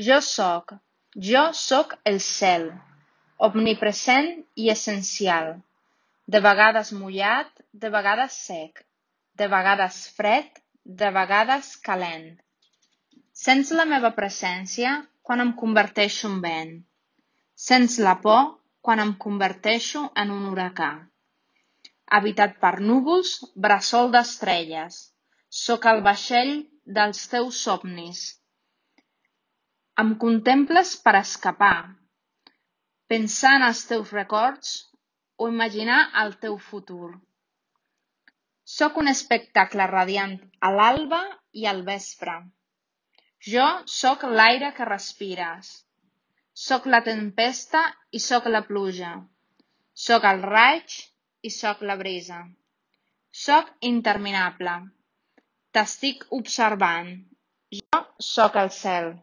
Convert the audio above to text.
Jo sóc, jo sóc el cel, omnipresent i essencial, de vegades mullat, de vegades sec, de vegades fred, de vegades calent. Sents la meva presència quan em converteixo en vent. Sents la por quan em converteixo en un huracà. Habitat per núvols, bressol d'estrelles, sóc el vaixell dels teus somnis. Em contemples per escapar, pensar en els teus records o imaginar el teu futur. Sóc un espectacle radiant a l'alba i al vespre. Jo sóc l'aire que respires. Sóc la tempesta i sóc la pluja. Sóc el raig i sóc la brisa. Sóc interminable. T'estic observant. Jo sóc el cel.